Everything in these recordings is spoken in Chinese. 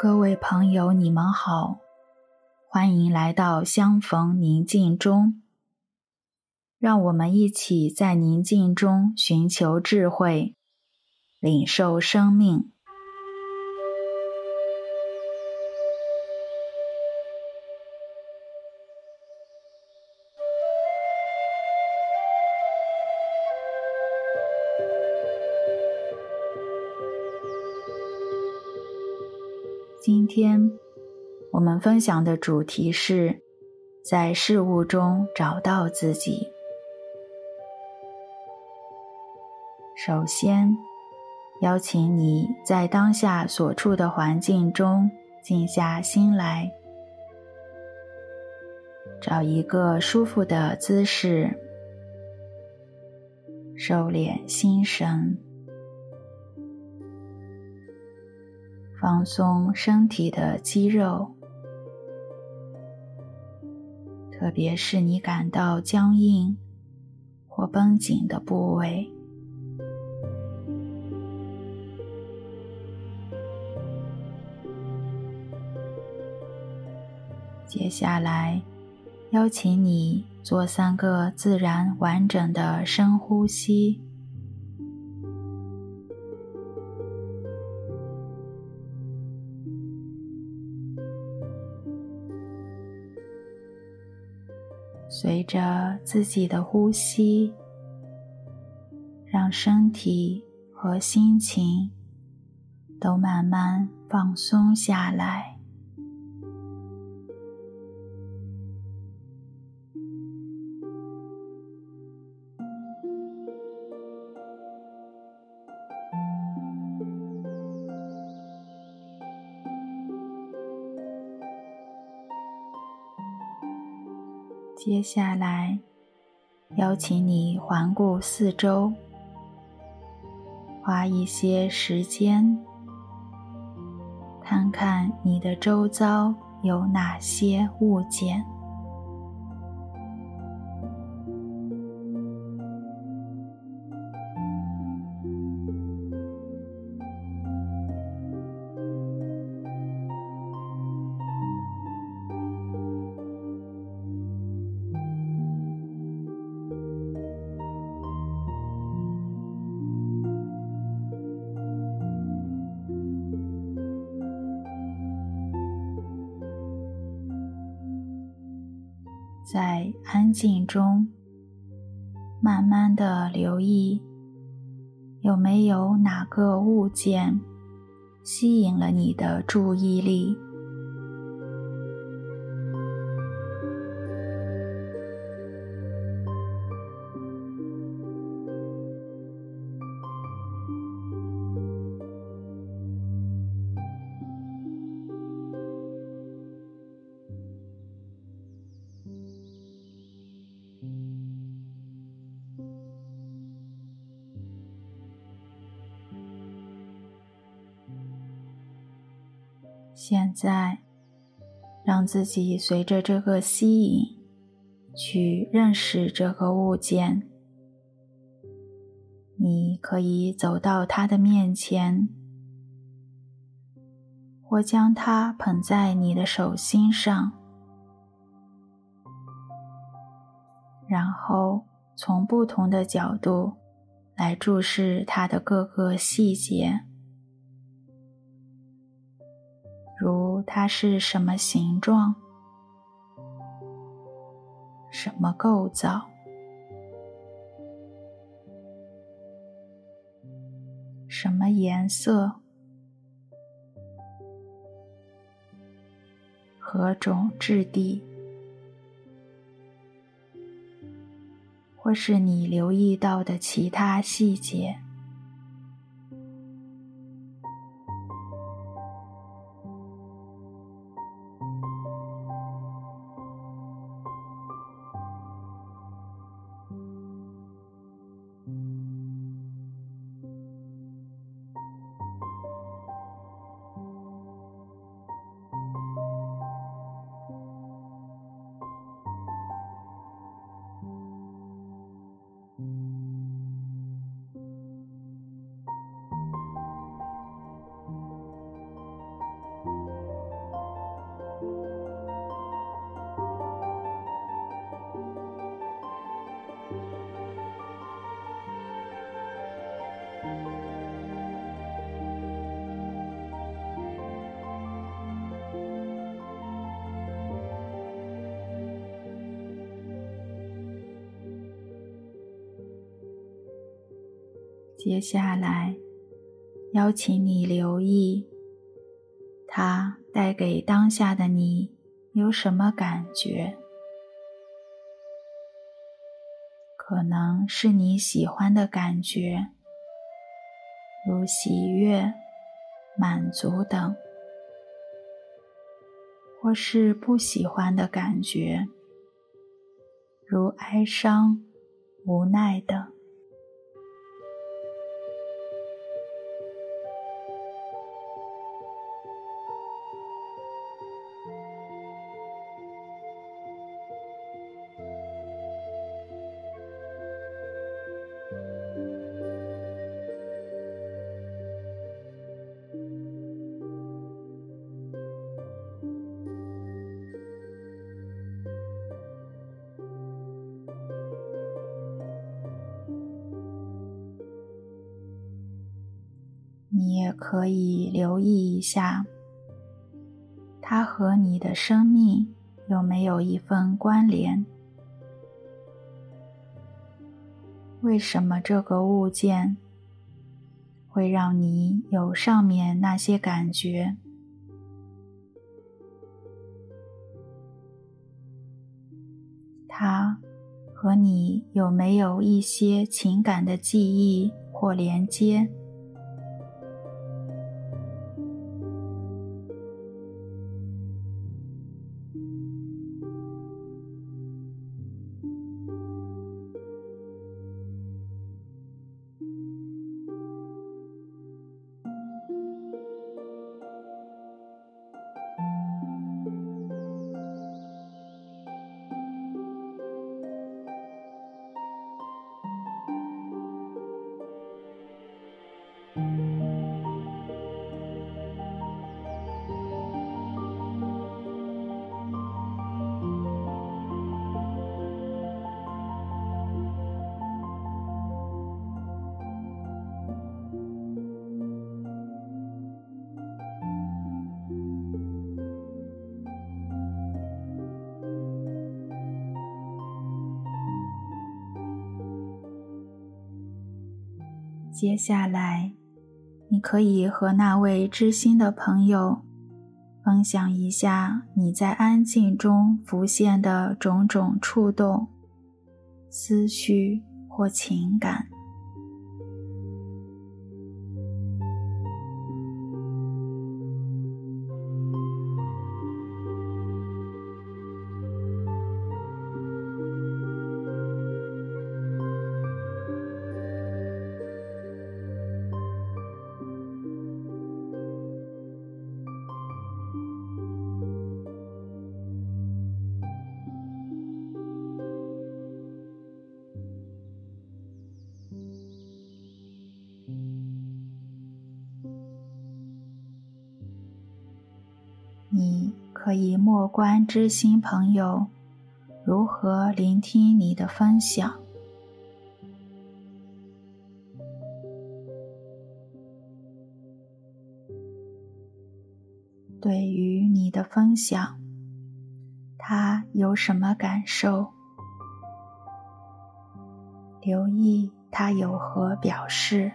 各位朋友，你们好，欢迎来到相逢宁静中。让我们一起在宁静中寻求智慧，领受生命。今天我们分享的主题是在事物中找到自己。首先，邀请你在当下所处的环境中静下心来，找一个舒服的姿势，收敛心神。放松身体的肌肉，特别是你感到僵硬或绷紧的部位。接下来，邀请你做三个自然完整的深呼吸。随着自己的呼吸，让身体和心情都慢慢放松下来。接下来，邀请你环顾四周，花一些时间，看看你的周遭有哪些物件。在安静中，慢慢的留意，有没有哪个物件吸引了你的注意力。现在，让自己随着这个吸引，去认识这个物件。你可以走到它的面前，或将它捧在你的手心上，然后从不同的角度来注视它的各个细节。如它是什么形状、什么构造、什么颜色、何种质地，或是你留意到的其他细节。接下来，邀请你留意，它带给当下的你有什么感觉？可能是你喜欢的感觉，如喜悦、满足等，或是不喜欢的感觉，如哀伤、无奈等。你也可以留意一下，它和你的生命有没有一份关联？为什么这个物件会让你有上面那些感觉？它和你有没有一些情感的记忆或连接？接下来，你可以和那位知心的朋友分享一下你在安静中浮现的种种触动、思绪或情感。可以默观知心朋友如何聆听你的分享。对于你的分享，他有什么感受？留意他有何表示。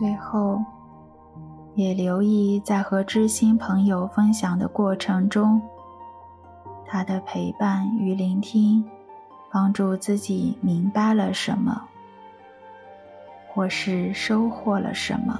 最后，也留意在和知心朋友分享的过程中，他的陪伴与聆听帮助自己明白了什么，或是收获了什么。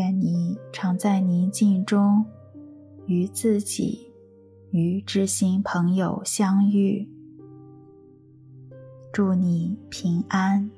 愿你常在宁静中，与自己、与知心朋友相遇。祝你平安。